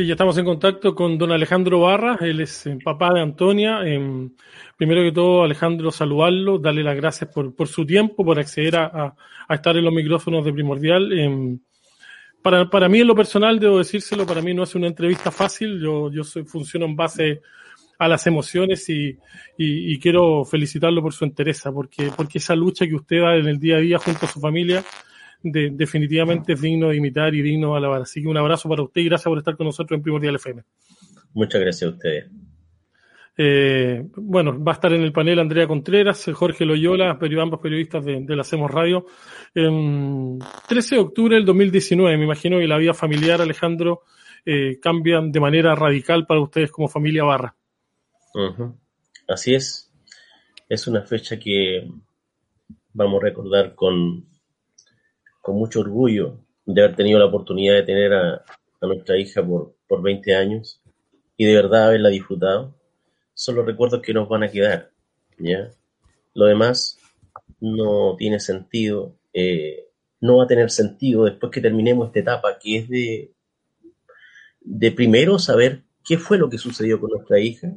Sí, ya estamos en contacto con don Alejandro Barra, él es eh, papá de Antonia. Em, primero que todo, Alejandro, saludarlo, darle las gracias por, por su tiempo, por acceder a, a, estar en los micrófonos de Primordial. Em, para, para mí, en lo personal, debo decírselo, para mí no es una entrevista fácil, yo, yo soy, funciono en base a las emociones y, y, y quiero felicitarlo por su entereza, porque, porque esa lucha que usted da en el día a día junto a su familia de, definitivamente es digno de imitar y digno de alabar. Así que un abrazo para usted y gracias por estar con nosotros en Primordial FM. Muchas gracias a ustedes. Eh, bueno, va a estar en el panel Andrea Contreras, Jorge Loyola, ambos periodistas de, de la Hacemos Radio. Eh, 13 de octubre del 2019, me imagino que la vida familiar, Alejandro, eh, cambia de manera radical para ustedes como familia Barra. Uh -huh. Así es. Es una fecha que vamos a recordar con, con mucho orgullo de haber tenido la oportunidad de tener a, nuestra hija por, por 20 años y de verdad haberla disfrutado. Son los recuerdos que nos van a quedar, ¿ya? Lo demás no tiene sentido, eh, no va a tener sentido después que terminemos esta etapa, que es de, de primero saber qué fue lo que sucedió con nuestra hija.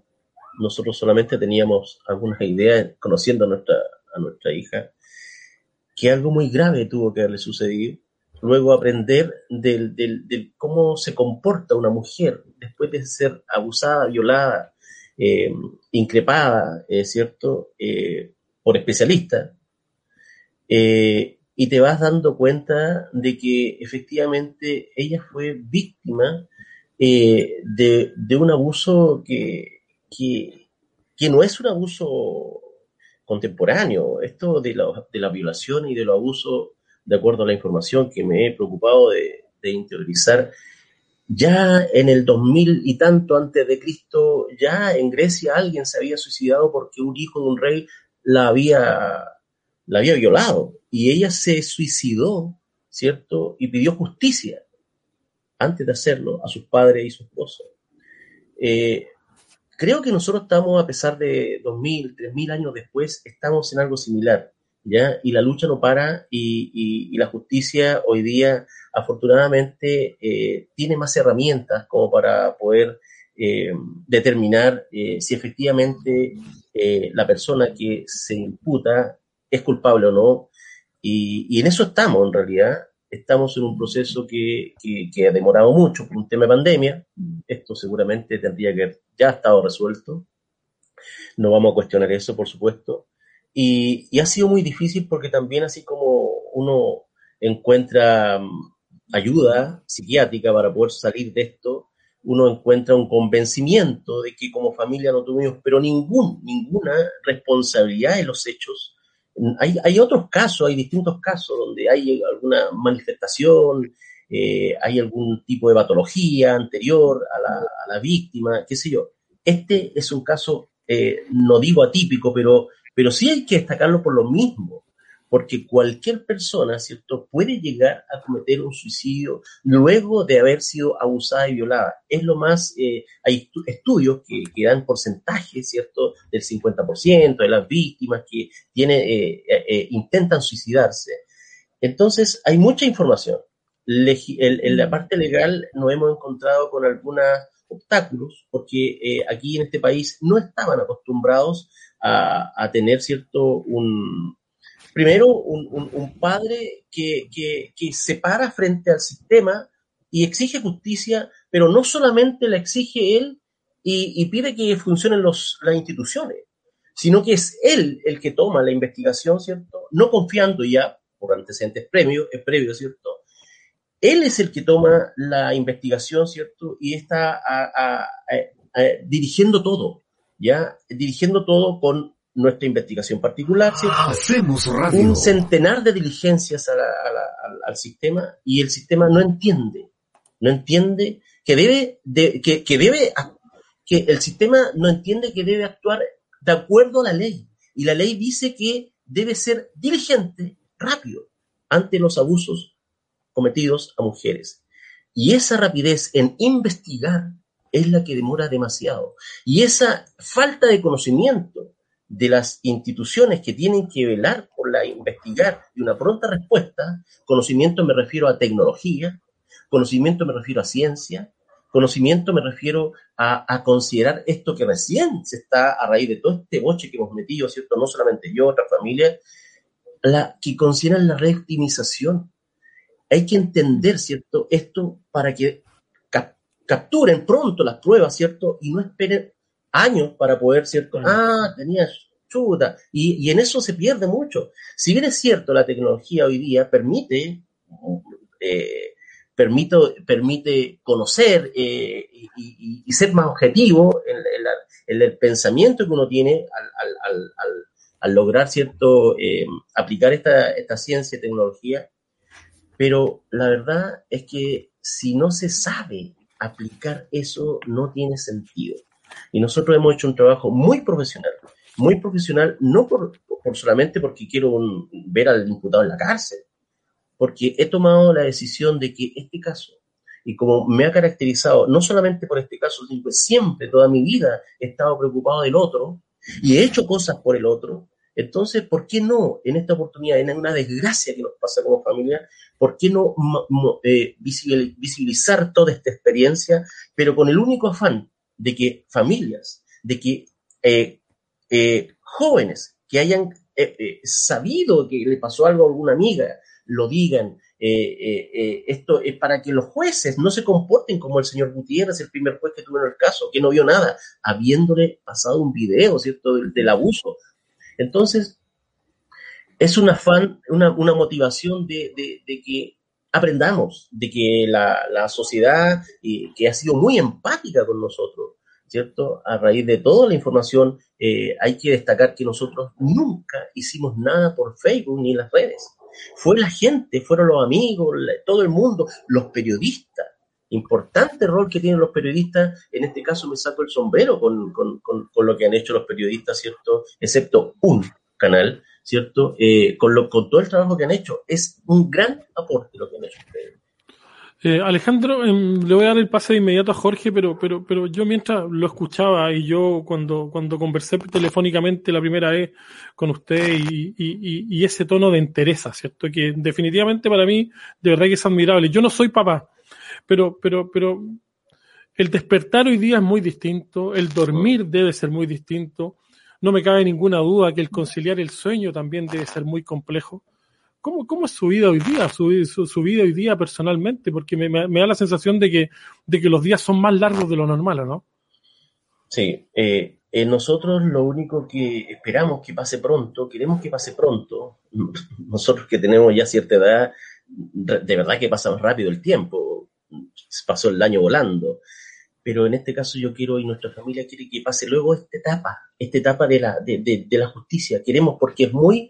Nosotros solamente teníamos algunas ideas conociendo a nuestra, a nuestra hija, que algo muy grave tuvo que haberle sucedido. Luego aprender del, del, cómo se comporta una mujer después de ser abusada, violada, eh, increpada, eh, ¿cierto? Eh, por especialistas. Eh, y te vas dando cuenta de que efectivamente ella fue víctima de, de, un abuso que, que, no es un abuso contemporáneo. Esto de la, de la violación y de los abusos, de acuerdo a la información que me he preocupado de, de interiorizar, ya en el 2000 y tanto antes de Cristo, ya en Grecia alguien se había suicidado porque un hijo de un rey la había, la había violado y ella se suicidó, ¿cierto? Y pidió justicia antes de hacerlo a sus padres y su esposo. Eh, creo que nosotros estamos, a pesar de 2000, 3000 años después, estamos en algo similar, ¿ya? Y la lucha no para y, la justicia hoy día, afortunadamente, eh, tiene más herramientas como para poder eh, determinar eh, si efectivamente la persona que se imputa es culpable o no. Y, y, en eso estamos, en realidad. Estamos en un proceso que, que, que, ha demorado mucho por un tema de pandemia. Esto seguramente tendría que haber ya estado resuelto. No vamos a cuestionar eso, por supuesto. Y, y ha sido muy difícil porque también así como uno encuentra mm, ayuda psiquiátrica para poder salir de esto, uno encuentra un convencimiento de que como familia no tuvimos, pero ningún, ninguna responsabilidad en los hechos. Hay, hay otros casos, hay distintos casos donde hay alguna manifestación, eh, hay algún tipo de patología anterior a la, a la, víctima, qué sé yo. Este es un caso, eh, no digo atípico, pero, pero sí hay que destacarlo por lo mismo porque cualquier persona, ¿cierto?, puede llegar a cometer un suicidio luego de haber sido abusada y violada. Es lo más, eh, hay estudios que, dan porcentajes, ¿cierto?, del 50% de las víctimas que tiene, eh, eh, intentan suicidarse. Entonces, hay mucha información. En la parte legal nos hemos encontrado con algunos obstáculos, porque eh, aquí en este país no estaban acostumbrados a, a tener, ¿cierto?, un, primero, un, padre que, que, que, se para frente al sistema y exige justicia, pero no solamente la exige él y, pide que funcionen las instituciones, sino que es él el que toma la investigación, ¿cierto? No confiando ya por antecedentes previos, previos ¿cierto? Él es el que toma la investigación, ¿cierto? Y está dirigiendo todo, ¿ya? Dirigiendo todo con nuestra investigación particular. Hacemos radio. un centenar de diligencias a la, a la, al, al, sistema y el sistema no entiende, no entiende que debe, de, que, que, debe que el sistema no entiende que debe actuar de acuerdo a la ley. Y la ley dice que debe ser diligente, rápido, ante los abusos cometidos a mujeres. Y esa rapidez en investigar es la que demora demasiado. Y esa falta de conocimiento de las instituciones que tienen que velar por la investigar y una pronta respuesta, conocimiento me refiero a tecnología, conocimiento me refiero a ciencia, conocimiento me refiero a, considerar esto que recién se está a raíz de todo este boche que hemos metido, ¿cierto? No solamente yo, otra familia, la, que consideran la reoptimización. Hay que entender, ¿cierto? Esto para que capturen pronto las pruebas, ¿cierto? Y no esperen años para poder, ¿cierto? Ah, tenías chuta. Y, en eso se pierde mucho. Si bien es cierto, la tecnología hoy día permite, eh, permite conocer eh, y, ser más objetivo en, el pensamiento que uno tiene al, lograr, ¿cierto?, eh, aplicar esta, esta ciencia y tecnología. Pero la verdad es que si no se sabe aplicar eso no tiene sentido. Y nosotros hemos hecho un trabajo muy profesional, muy profesional, no por, solamente porque quiero ver al imputado en la cárcel, porque he tomado la decisión de que este caso, y como me ha caracterizado, no solamente por este caso, sino que siempre, toda mi vida, he estado preocupado del otro y he hecho cosas por el otro, entonces, ¿por qué no en esta oportunidad, en una desgracia que nos pasa como familia, ¿por qué no eh, visibilizar toda esta experiencia, pero con el único afán de que familias, de que eh, eh, jóvenes que hayan sabido que le pasó algo a alguna amiga, lo digan, esto es para que los jueces no se comporten como el señor Gutiérrez, el primer juez que tuvo en el caso, que no vio nada, habiéndole pasado un video, ¿cierto?, del abuso, entonces, es un afán, una, motivación de, que aprendamos, de que la, sociedad, que ha sido muy empática con nosotros, ¿cierto? A raíz de toda la información, eh, hay que destacar que nosotros nunca hicimos nada por Facebook ni las redes. Fue la gente, fueron los amigos, todo el mundo, los periodistas. Importante rol que tienen los periodistas, en este caso me saco el sombrero con, con, lo que han hecho los periodistas, ¿cierto? Excepto un canal, ¿cierto? Eh, con, lo, con todo el trabajo que han hecho. Es un gran aporte lo que han hecho ustedes. Eh, Alejandro, em, le voy a dar el pase de inmediato a Jorge, pero, pero, pero yo mientras lo escuchaba y yo cuando, cuando conversé telefónicamente la primera vez con usted y, y, y, ese tono de entereza, ¿cierto? Que definitivamente para mí de verdad que es admirable. Yo no soy papá, pero, pero, pero el despertar hoy día es muy distinto, el dormir debe ser muy distinto. No me cabe ninguna duda que el conciliar el sueño también debe ser muy complejo. ¿Cómo, cómo es su vida hoy día, su, su, vida hoy día personalmente? Porque me, me, da la sensación de que, de que los días son más largos de lo normal, ¿no? Sí, eh, eh, nosotros lo único que esperamos que pase pronto, queremos que pase pronto, nosotros que tenemos ya cierta edad, de verdad que pasamos rápido el tiempo, pasó el año volando, pero en este caso yo quiero y nuestra familia quiere que pase luego esta etapa, esta etapa de la, de, la justicia, queremos porque es muy,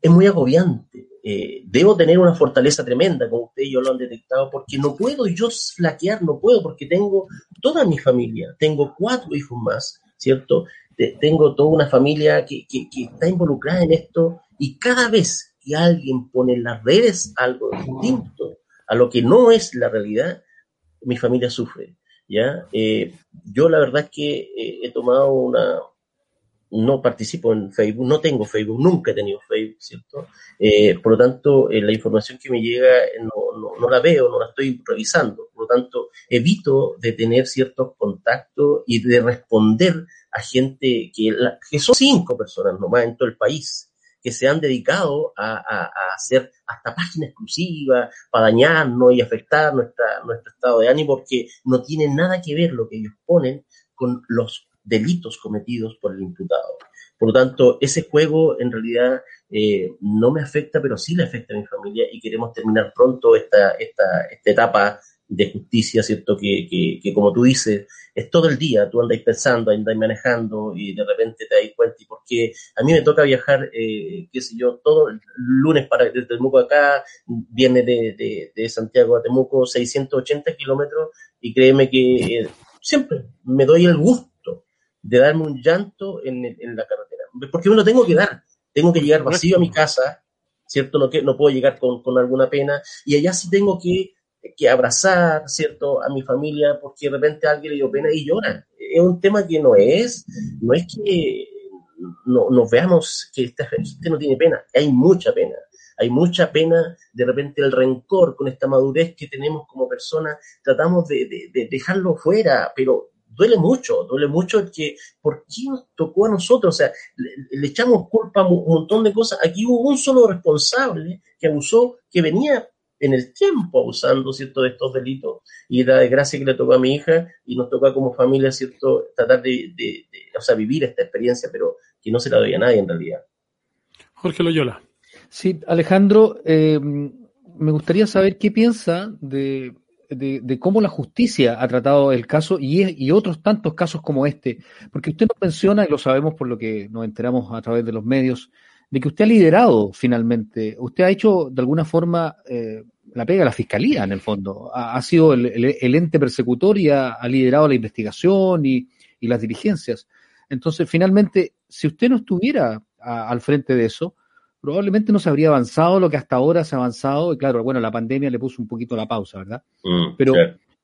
es muy agobiante. Eh, debo tener una fortaleza tremenda, como ustedes y yo lo han detectado, porque no puedo yo flaquear, no puedo, porque tengo toda mi familia, tengo cuatro hijos más, ¿cierto? tengo toda una familia que, que, está involucrada en esto y cada vez que alguien pone en las redes algo distinto a lo que no es la realidad, mi familia sufre. ¿Ya? Eh, yo la verdad es que eh, he tomado una, no participo en Facebook, no tengo Facebook, nunca he tenido Facebook, ¿cierto? Eh, por lo tanto, eh, la información que me llega eh, no, no, la veo, no la estoy revisando. Por lo tanto, evito de tener ciertos contactos y de responder a gente que, que son cinco personas nomás en todo el país que se han dedicado a, hacer hasta páginas exclusivas para dañarnos y afectar nuestra, nuestro estado de ánimo porque no tiene nada que ver lo que ellos ponen con los delitos cometidos por el imputado. Por lo tanto, ese juego en realidad eh, no me afecta, pero sí le afecta a mi familia y queremos terminar pronto esta, esta, esta etapa de justicia, ¿cierto? Que, que, como tú dices, es todo el día, tú andáis pensando, andáis manejando y de repente te das cuenta. Y porque a mí me toca viajar, eh, qué sé yo, todo el lunes para desde Temuco acá, viene de, de, de Santiago a Temuco 680 kilómetros y créeme que siempre me doy el gusto de darme un llanto en, la carretera, porque me lo tengo que dar, tengo que llegar vacío a mi casa, ¿cierto? No, que, no puedo llegar con, con alguna pena, y allá sí tengo que, que, abrazar, ¿cierto? A mi familia, porque de repente alguien le dio pena y llora. Es un tema que no es, no es que no, nos veamos que esta gente no tiene pena, hay mucha pena hay mucha pena, de repente el rencor con esta madurez que tenemos como personas, tratamos de, dejarlo fuera, pero duele mucho, duele mucho que, ¿por qué nos tocó a nosotros? O sea, le, echamos culpa a un montón de cosas. Aquí hubo un solo responsable que abusó, que venía en el tiempo abusando, ¿cierto?, de estos delitos y la desgracia que le tocó a mi hija y nos toca como familia, ¿cierto?, tratar de, o sea, vivir esta experiencia, pero que no se la doy a nadie en realidad. Jorge Loyola. Sí, Alejandro, eh, me gustaría saber qué piensa de, cómo la justicia ha tratado el caso y, otros tantos casos como este. Porque usted nos menciona, y lo sabemos por lo que nos enteramos a través de los medios, de que usted ha liderado finalmente, usted ha hecho de alguna forma eh, la pega a la fiscalía en el fondo, ha, sido el, ente persecutor y ha, liderado la investigación y, las diligencias. Entonces, finalmente, si usted no estuviera al frente de eso, probablemente no se habría avanzado lo que hasta ahora se ha avanzado. Y claro, bueno, la pandemia le puso un poquito la pausa, ¿verdad? Mm, Pero,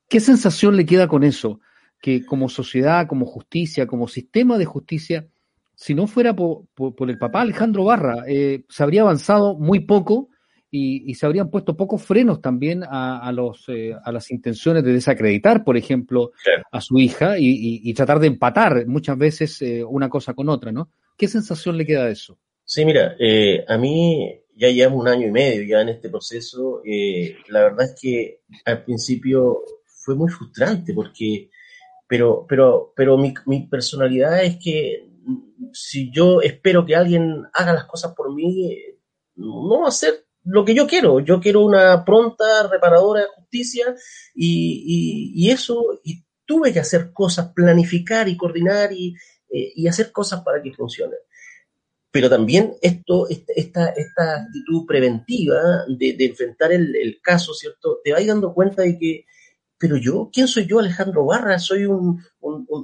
¿qué sensación le queda con eso? Que como sociedad, como justicia, como sistema de justicia, si no fuera por, el papá Alejandro Barra, eh, se habría avanzado muy poco y, se habrían puesto pocos frenos también a, los, eh, a las intenciones de desacreditar, por ejemplo, a su hija y, tratar de empatar muchas veces eh, una cosa con otra, ¿no? ¿Qué sensación le queda de eso? Sí, mira, eh, a mí ya llevamos un año y medio ya en este proceso. Eh, la verdad es que al principio fue muy frustrante porque, pero, pero, pero mi, mi personalidad es que si yo espero que alguien haga las cosas por mí, no va a ser lo que yo quiero. Yo quiero una pronta reparadora de justicia y, y, eso, y tuve que hacer cosas, planificar y coordinar y, eh, y hacer cosas para que funcionen pero también esto, esta, esta actitud preventiva de, enfrentar el, caso, ¿cierto? Te vas dando cuenta de que, pero yo, ¿quién soy yo, Alejandro Barra? Soy un,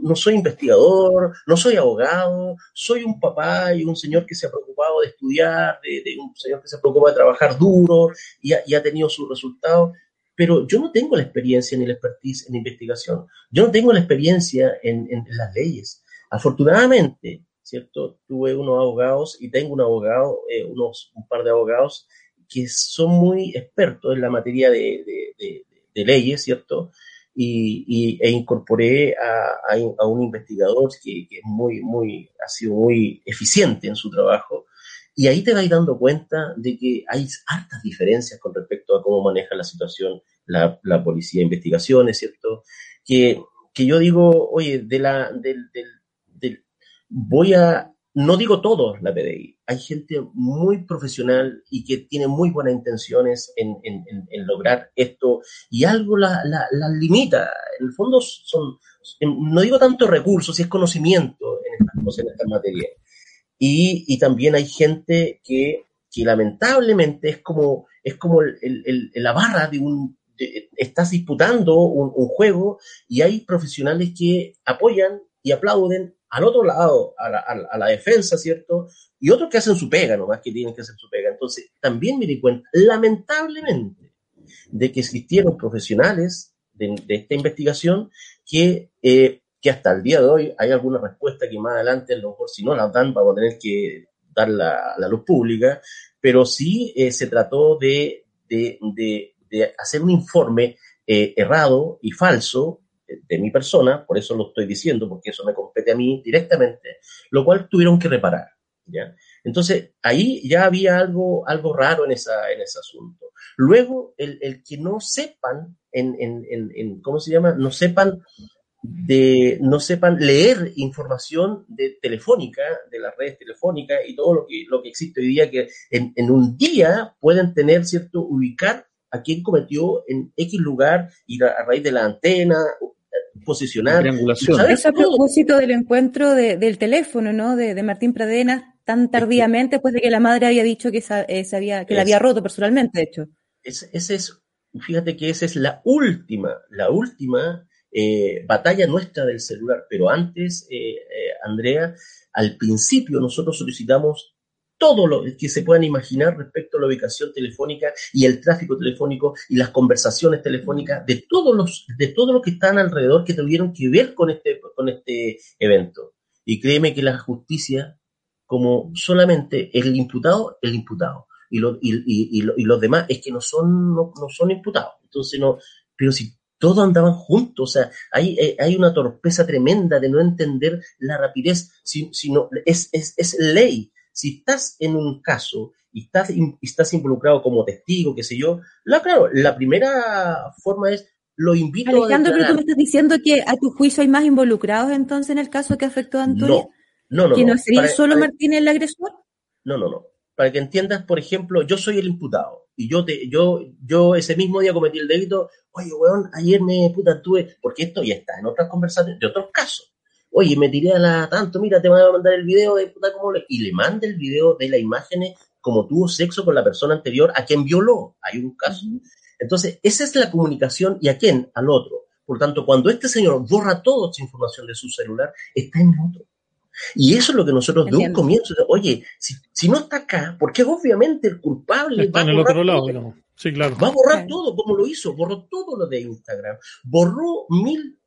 no soy investigador, no soy abogado, soy un papá y un señor que se ha preocupado de estudiar, de, un señor que se preocupa de trabajar duro y ha, ha tenido sus resultados pero yo no tengo la experiencia ni la expertise en investigación. Yo no tengo la experiencia en, en, las leyes. Afortunadamente, ¿cierto? Tuve unos abogados y tengo un abogado, eh, unos, un par de abogados que son muy expertos en la materia de, leyes, ¿cierto? Y, e incorporé a, a, un investigador que, es muy, muy, ha sido muy eficiente en su trabajo. Y ahí te vas dando cuenta de que hay hartas diferencias con respecto a cómo maneja la situación la, la policía de investigaciones, ¿cierto? Que, que yo digo, oye, de la, del, del, voy a, no digo todo la PDI, hay gente muy profesional y que tiene muy buenas intenciones en, lograr esto y algo la, limita. En el fondo son, no digo tanto recursos, es conocimiento en estas cosas, en estas materias. Y, también hay gente que, lamentablemente es como, es como la barra de un, estás disputando un, un, juego y hay profesionales que apoyan y aplauden al otro lado, a la, a la, defensa, ¿cierto? Y otros que hacen su pega, nomás que tienen que hacer su pega. Entonces, también me di cuenta, lamentablemente, de que existieron profesionales de, esta investigación que, eh, que hasta el día de hoy hay alguna respuesta que más adelante, a lo mejor si no la dan, vamos a tener que dar la, la luz pública, pero sí eh, se trató de, de, de, hacer un informe eh, errado y falso de mi persona, por eso lo estoy diciendo, porque eso me compete a mí directamente, lo cual tuvieron que reparar. ¿ya? Entonces, ahí ya había algo, algo raro en, esa, en ese asunto. Luego, el, el que no sepan, en, en, en, ¿cómo se llama? No sepan de no sepan leer información de telefónica, de las redes telefónicas y todo lo que, lo que existe hoy día, que en, en un día pueden tener, ¿cierto?, ubicar a quién cometió en X lugar y a, raíz de la antena, posicionar. Eso a propósito del encuentro del teléfono, ¿no? De, Martín Pradena, tan tardíamente, después de que la madre había dicho que, eh, sabía, que la había roto personalmente, de hecho. Ese, es, fíjate que esa es la última, la última eh, batalla nuestra del celular. Pero antes, eh, Andrea, al principio nosotros solicitamos todo lo que se puedan imaginar respecto a la ubicación telefónica y el tráfico telefónico y las conversaciones telefónicas de todos los de todo lo que están alrededor que tuvieron que ver con este con este evento. Y créeme que la justicia como solamente el imputado, el imputado y, y, y, los demás es que no son no, son imputados. Entonces no, pero si todos andaban juntos, o sea, hay, eh, hay una torpeza tremenda de no entender la rapidez, sino es, es, es ley si estás en un caso y estás, estás involucrado como testigo, qué sé yo, la, claro, la primera forma es lo invito Alejandro, pero tú me estás diciendo que a tu juicio hay más involucrados entonces en el caso que afectó a Antonio. No, no, no. ¿Que no, sería solo Martín el agresor? No, no, no. Para que entiendas, por ejemplo, yo soy el imputado y yo te, yo, yo ese mismo día cometí el delito, oye, weón, ayer me puta tuve, porque esto ya está en otras conversaciones, de otros casos oye, me tiré a la tanto, mira, te voy a mandar el video de puta como le... Y le manda el video de las imágenes como tuvo sexo con la persona anterior a quien violó. Hay un caso. Entonces, esa es la comunicación y a quién, al otro. Por tanto, cuando este señor borra toda esa información de su celular, está en el otro. Y eso es lo que nosotros de un comienzo, oye, si, no está acá, porque obviamente el culpable está va en el otro lado, Sí, claro. Va a borrar todo, como lo hizo, borró todo lo de Instagram, borró mil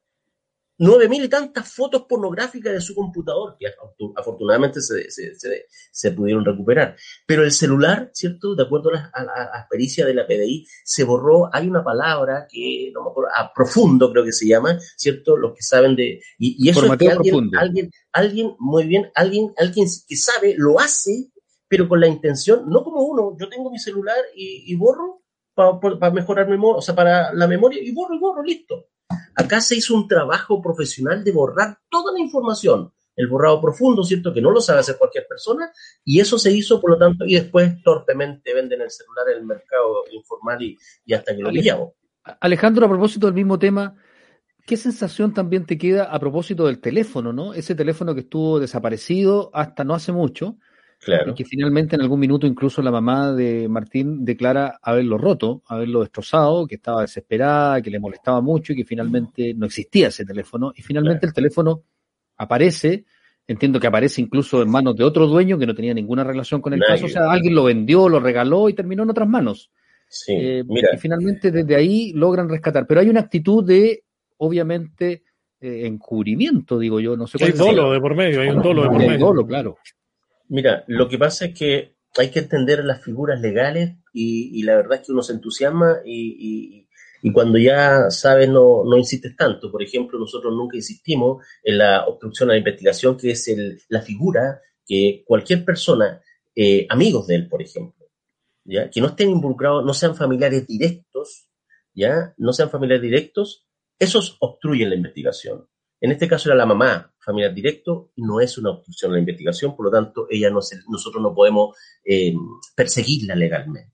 nueve mil y tantas fotos pornográficas de su computador, que afortunadamente se, se, pudieron recuperar. Pero el celular, ¿cierto? De acuerdo a la, pericia de la PDI, se borró, hay una palabra que, no me acuerdo, a profundo creo que se llama, ¿cierto? Los que saben de... Y, eso es que alguien, alguien, alguien, muy bien, alguien, alguien que sabe, lo hace, pero con la intención, no como uno, yo tengo mi celular y, borro para mejorar memoria, o sea, para la memoria, y borro y borro, listo Acá se hizo un trabajo profesional de borrar toda la información, el borrado profundo, ¿cierto? Que no lo sabe hacer cualquier persona, y eso se hizo, por lo tanto, y después torpemente venden el celular en el mercado informal y, hasta que lo pillamos. Alejandro, a propósito del mismo tema, ¿qué sensación también te queda a propósito del teléfono, no? Ese teléfono que estuvo desaparecido hasta no hace mucho, y que finalmente en algún minuto incluso la mamá de Martín declara haberlo roto, haberlo destrozado, que estaba desesperada, que le molestaba mucho y que finalmente no existía ese teléfono. Y finalmente el teléfono aparece, entiendo que aparece incluso en manos de otro dueño que no tenía ninguna relación con el caso, o sea, alguien lo vendió, lo regaló y terminó en otras manos. Eh, y finalmente desde ahí logran rescatar. Pero hay una actitud de, obviamente, eh, encubrimiento, digo yo, no sé cuál Hay dolo de por medio, hay un dolo de por medio. Hay dolo, claro. Mira, lo que pasa es que hay que entender las figuras legales y, la verdad es que uno se entusiasma y, cuando ya sabes no, no insistes tanto. Por ejemplo, nosotros nunca insistimos en la obstrucción a la investigación, que es el, la figura que cualquier persona, eh, amigos de él, por ejemplo, ¿ya? que no estén involucrados, no sean familiares directos, ¿ya? no sean familiares directos, esos obstruyen la investigación. En este caso era la mamá, familiar directo, y no es una obstrucción a la investigación, por lo tanto, ella no nosotros no podemos eh, perseguirla legalmente.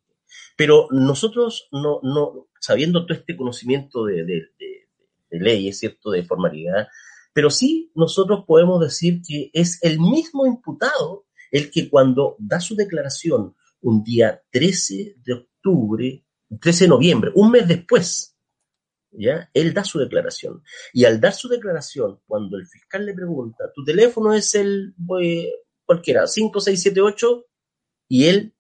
Pero nosotros, no, no, sabiendo todo este conocimiento de, de, de, leyes, ¿cierto?, de formalidad, pero sí nosotros podemos decir que es el mismo imputado el que cuando da su declaración un día 13 de octubre, 13 de noviembre, un mes después ¿ya? Él da su declaración. Y al dar su declaración, cuando el fiscal le pregunta, tu teléfono es el, eh, cualquiera, 5678, y él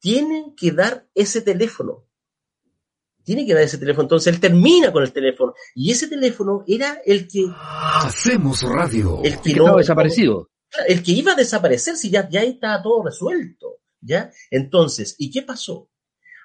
tiene que dar ese teléfono. Tiene que dar ese teléfono. Entonces él termina con el teléfono. Y ese teléfono era el que. Hacemos radio. El que, no, desaparecido. El que iba a desaparecer si ya, ya estaba todo resuelto. ¿Ya? Entonces, ¿y qué pasó?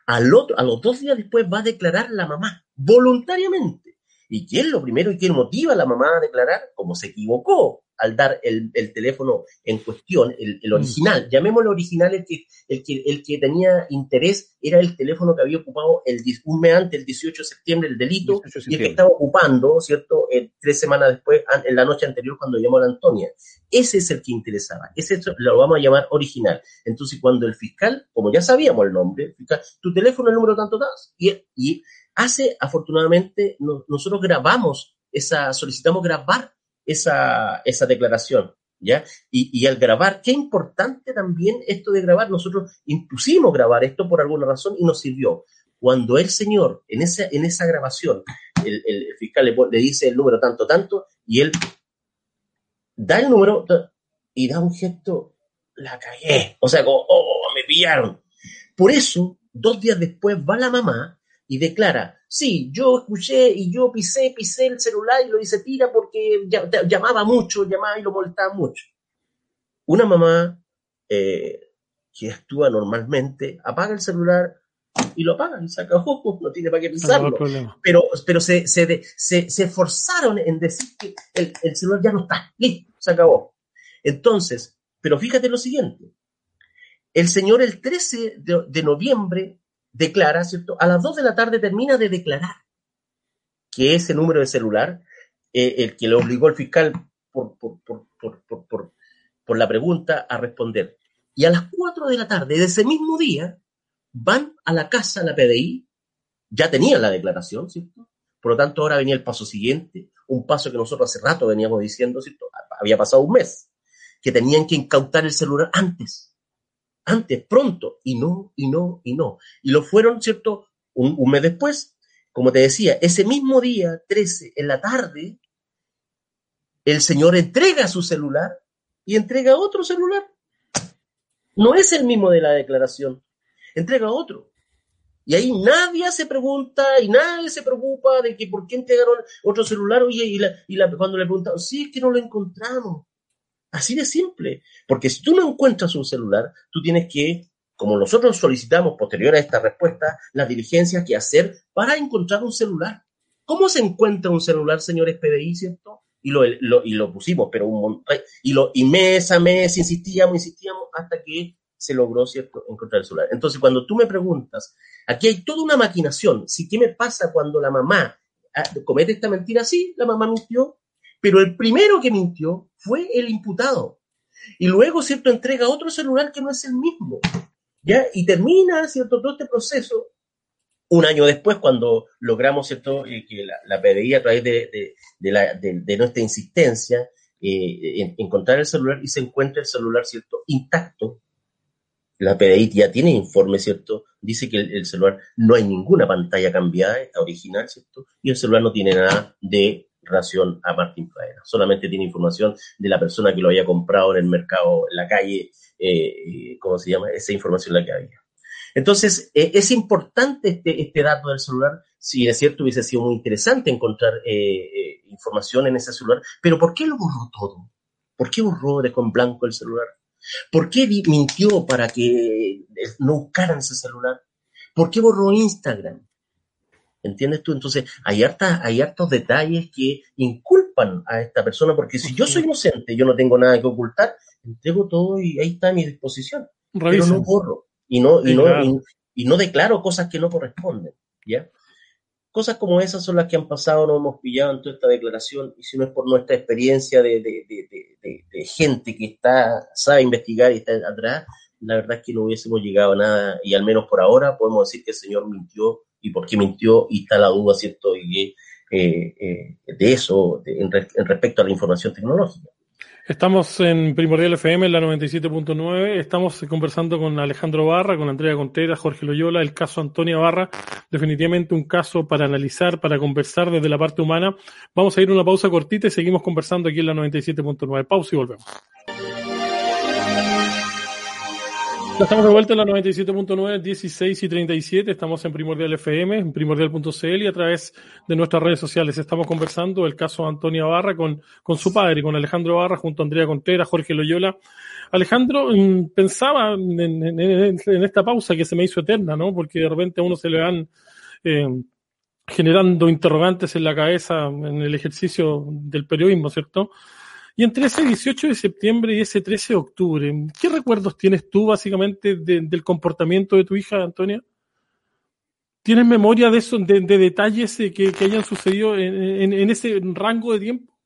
Al otro, a los dos días después va a declarar la mamá voluntariamente. ¿Y quién es lo primero y quién motiva a la mamá a declarar? Como se equivocó al dar el, teléfono en cuestión, el, mm. original, llamémoslo original, el que, el, que, el que tenía interés era el teléfono que había ocupado el, un mes antes, el 18 de septiembre, el delito, y el que estaba ocupando, ¿cierto?, eh, tres semanas después, en la noche anterior, cuando llamó a la Antonia. Ese es el que interesaba, ese lo vamos a llamar original. Entonces, cuando el fiscal, como ya sabíamos el nombre, fiscal, tu teléfono, el número tanto das, y, y hace, afortunadamente, nosotros grabamos esa, solicitamos grabar esa, esa declaración, ¿ya? Y, y, al grabar, qué importante también esto de grabar, nosotros impusimos grabar esto por alguna razón y nos sirvió. Cuando el Señor, en esa, en esa grabación, el, fiscal le, dice el número tanto, tanto, y él da el número y da un gesto, la cagué. O sea, como, oh, me pillaron. Por eso, dos días después va la mamá y declara, sí, yo escuché y yo pisé, pisé el celular y lo hice tira porque llamaba mucho, llamaba y lo molestaba mucho. Una mamá eh, que actúa normalmente apaga el celular y lo apaga y se acabó, no tiene para qué pisarlo. pero pero se, se, se, esforzaron en decir que el, el celular ya no está, listo, se acabó. Entonces, pero fíjate lo siguiente, el señor el 13 de, noviembre declara, ¿cierto? A las 2 de la tarde termina de declarar que ese número de celular, eh, el que le obligó al fiscal por, por, la pregunta a responder. Y a las 4 de la tarde de ese mismo día van a la casa, a la PDI, ya tenían la declaración, ¿cierto? Por lo tanto, ahora venía el paso siguiente, un paso que nosotros hace rato veníamos diciendo, ¿cierto? Había pasado un mes, que tenían que incautar el celular antes antes, pronto, y no, y no, y no. Y lo fueron, ¿cierto? Un, mes después, como te decía, ese mismo día, 13, en la tarde, el señor entrega su celular y entrega otro celular. No es el mismo de la declaración, entrega otro. Y ahí nadie se pregunta y nadie se preocupa de que por qué entregaron otro celular. Oye, y, y cuando le preguntaron, sí, es que no lo encontramos. Así de simple. Porque si tú no encuentras un celular, tú tienes que, como nosotros solicitamos posterior a esta respuesta, las diligencias que hacer para encontrar un celular. ¿Cómo se encuentra un celular, señores PDI, cierto? Y lo, y lo pusimos, pero un y, lo, y mes a mes insistíamos, insistíamos, hasta que se logró, encontrar el celular. Entonces, cuando tú me preguntas, aquí hay toda una maquinación. Si, ¿qué me pasa cuando la mamá ah, comete esta mentira? Sí, la mamá mintió, pero el primero que mintió fue el imputado. Y luego, ¿cierto?, entrega otro celular que no es el mismo. ¿Ya? Y termina, ¿cierto?, todo este proceso un año después, cuando logramos, ¿cierto?, eh, que la, la, PDI a través de, de, nuestra insistencia, eh, encontrar el celular y se encuentra el celular, ¿cierto?, intacto. La PDI ya tiene informe, ¿cierto? Dice que el, el celular no hay ninguna pantalla cambiada, está original, ¿cierto? Y el celular no tiene nada de relación a Martín Pradena. Solamente tiene información de la persona que lo había comprado en el mercado, en la calle, eh, ¿cómo se llama? Esa información la que había. Entonces, eh, es importante este, este dato del celular. Si es cierto, hubiese sido muy interesante encontrar eh, información en ese celular, pero ¿por qué lo borró todo? ¿Por qué borró de con blanco el celular? ¿Por qué mintió para que no buscaran ese celular? ¿Por qué borró Instagram? ¿Entiendes tú? Entonces, hay, harta, hay hartos detalles que inculpan a esta persona, porque si yo soy inocente, yo no tengo nada que ocultar, entrego todo y ahí está a mi disposición. Pero no borro y no, y, no, y, no declaro cosas que no corresponden. ¿ya? Cosas como esas son las que han pasado, nos hemos pillado en toda esta declaración, y si no es por nuestra experiencia de, de, de, de gente que está, sabe investigar y está atrás, la verdad es que no hubiésemos llegado a nada, y al menos por ahora podemos decir que el Señor mintió y por qué mintió y está la duda, ¿cierto?, y, eh, eh, de eso en, respecto a la información tecnológica. Estamos en Primordial FM, en la 97.9. Estamos conversando con Alejandro Barra, con Andrea Contreras, Jorge Loyola, el caso Antonia Barra. Definitivamente un caso para analizar, para conversar desde la parte humana. Vamos a ir a una pausa cortita y seguimos conversando aquí en la 97.9. Pausa y volvemos. Estamos de vuelta en la 97.9, 16 y 37. Estamos en Primordial FM, en primordial.cl y a través de nuestras redes sociales. Estamos conversando el caso de Antonia Barra con, con su padre, con Alejandro Barra, junto a Andrea Contreras, Jorge Loyola. Alejandro, mm, pensaba en, esta pausa que se me hizo eterna, ¿no? Porque de repente a uno se le van eh, generando interrogantes en la cabeza en el ejercicio del periodismo, ¿cierto? Y entre ese 18 de septiembre y ese 13 de octubre, ¿qué recuerdos tienes tú básicamente del comportamiento de tu hija, Antonia? ¿Tienes memoria de eso, de, detalles que, hayan sucedido en, ese rango de tiempo?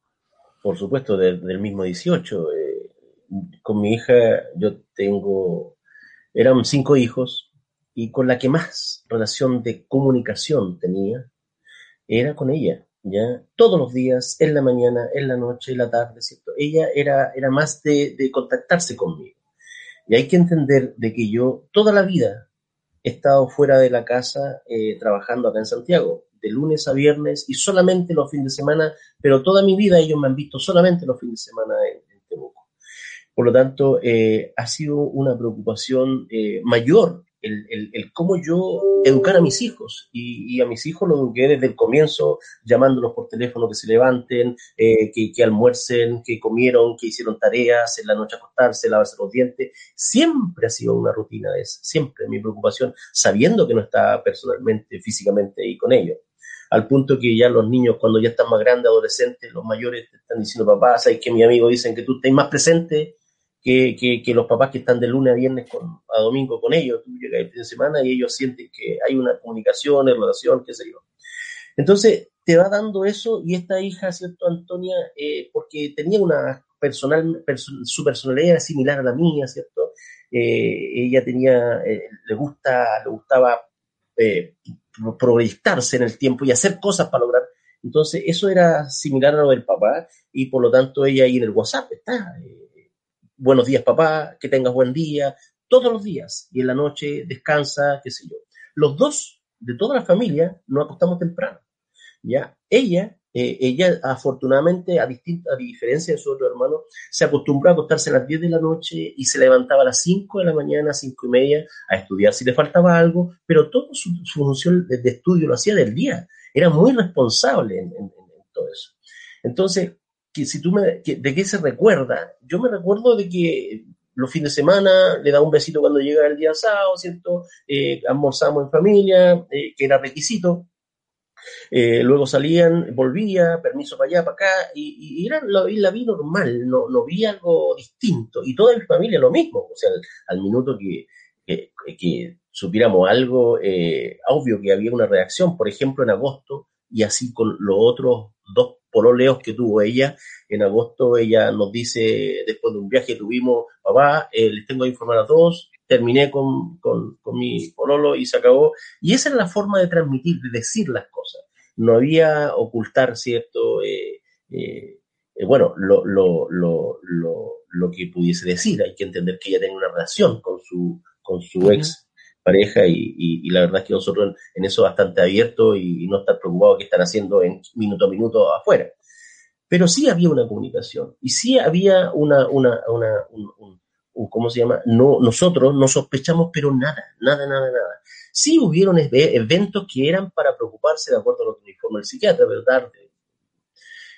Por supuesto, del mismo 18. Eh, con mi hija yo tengo, eran cinco hijos y con la que más relación de comunicación tenía era con ella. ¿Ya? Todos los días, en la mañana, en la noche, en la tarde, ¿cierto? Ella era, era más de, contactarse conmigo. Y hay que entender de que yo toda la vida he estado fuera de la casa eh, trabajando acá en Santiago. de lunes a viernes y solamente los fines de semana, pero toda mi vida ellos me han visto solamente los fines de semana en, en Temuco. Por lo tanto, eh, ha sido una preocupación eh, mayor el, el, el, cómo yo educar a mis hijos. Y, y, a mis hijos los eduqué desde el comienzo, llamándolos por teléfono que se levanten, eh, que, que, almuercen, que comieron, que hicieron tareas, en la noche acostarse, lavarse los dientes. Siempre ha sido una rutina de esa, siempre mi preocupación, sabiendo que no está personalmente, físicamente ahí con ellos. Al punto que ya los niños, cuando ya están más grandes, adolescentes, los mayores te están diciendo, papá, ¿sabes que mi amigo dicen que tú estés más presente? Que, que, los papás que están de lunes a viernes con, a domingo con ellos, tú llegas el fin de semana y ellos sienten que hay una comunicación, relación, qué sé yo. Entonces, te va dando eso y esta hija, ¿cierto, Antonia? Eh, porque tenía una personal, perso su personalidad era similar a la mía, ¿cierto? Eh, ella tenía, eh, le gusta, le gustaba proyectarse en el tiempo y hacer cosas para lograr. Entonces, eso era similar a lo del papá y por lo tanto ella ahí en el WhatsApp está. Buenos días papá, que tengas buen día, todos los días. Y en la noche descansa, qué sé yo. Los dos, de toda la familia, nos acostamos temprano. ¿ya? Ella, eh, ella afortunadamente, a, distinta, a diferencia de su otro hermano, se acostumbró a acostarse a las 10 de la noche y se levantaba a las 5 de la mañana, 5 y media, a estudiar si le faltaba algo, pero toda su, función de, estudio lo hacía del día. Era muy responsable en, en todo eso. Entonces, que si tú me, que, de qué se recuerda, yo me recuerdo de que los fines de semana le da un besito cuando llega el día sábado, ¿cierto? Eh, almorzamos en familia, eh, que era requisito. Eh, luego salían, volvía, permiso para allá, para acá, y, y era la, la, vi normal, no, no vi algo distinto. Y toda mi familia lo mismo, o sea, al, al minuto que, que, que, supiéramos algo, eh, obvio que había una reacción, por ejemplo, en agosto, y así con los otros dos pololeos que tuvo ella. En agosto ella nos dice, después de un viaje que tuvimos, papá, eh, les tengo que informar a todos, terminé con, con, con, mi pololo y se acabó. Y esa es la forma de transmitir, de decir las cosas. No había ocultar, ¿cierto? Eh, eh, bueno, lo, lo, lo, lo, que pudiese decir. Hay que entender que ella tiene una relación con su, con su ex pareja y, y, y, la verdad es que nosotros en, eso bastante abierto y, no estar preocupados qué están haciendo en minuto a minuto afuera. Pero sí había una comunicación y sí había una, una, una un, ¿cómo se llama? No, nosotros no sospechamos, pero nada, nada, nada, nada. Sí hubieron eventos que eran para preocuparse de acuerdo a lo que informa el psiquiatra, tarde.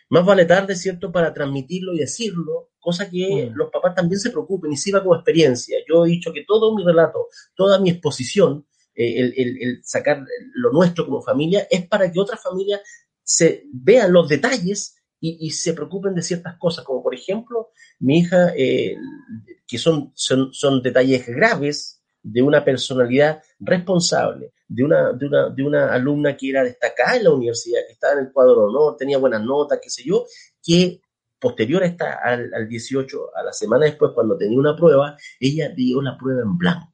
Más vale tarde, ¿cierto?, para transmitirlo y decirlo, cosa que mm. los papás también se preocupen y sirva como experiencia. Yo he dicho que todo mi relato, toda mi exposición, eh, el, el, el, sacar lo nuestro como familia, es para que otras familias se vean los detalles y, y se preocupen de ciertas cosas, como por ejemplo, mi hija, eh, que son, son, son detalles graves de una personalidad responsable, de una, de, una, de una alumna que era destacada en la universidad, que estaba en el cuadro de honor, tenía buenas notas, qué sé yo, que posterior a esta, al, al 18, a la semana después, cuando tenía una prueba, ella dio la prueba en blanco.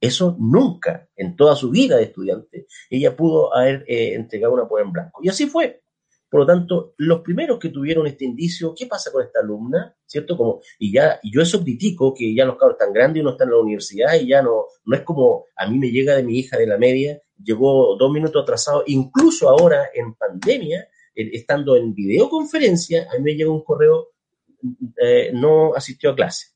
Eso nunca, en toda su vida de estudiante, ella pudo haber eh, entregado una prueba en blanco. Y así fue. Por lo tanto, los primeros que tuvieron este indicio, ¿qué pasa con esta alumna? ¿Cierto? Como, y ya, y yo eso critico que ya los cabros están grandes y uno está en la universidad y ya no, no es como a mí me llega de mi hija de la media, llegó dos minutos atrasado, incluso ahora en pandemia, eh, estando en videoconferencia, a mí me llega un correo, eh, no asistió a clase.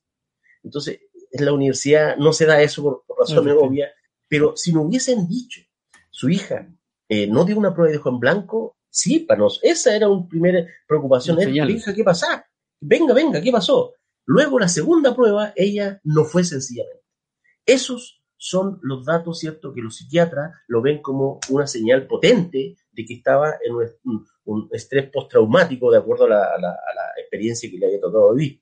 Entonces, en la universidad no se da eso por, por razones obvias, pero si no hubiesen dicho, su hija eh, no dio una prueba y dejó en blanco, Sí, para nos, esa era una primera preocupación. Hija, ¿qué pasa? Venga, venga, ¿qué pasó? Luego, la segunda prueba, ella no fue sencillamente. Esos son los datos, ¿cierto?, que los psiquiatras lo ven como una señal potente de que estaba en un, un, un estrés postraumático de acuerdo a la, a, la, a la, experiencia que le había tocado vivir.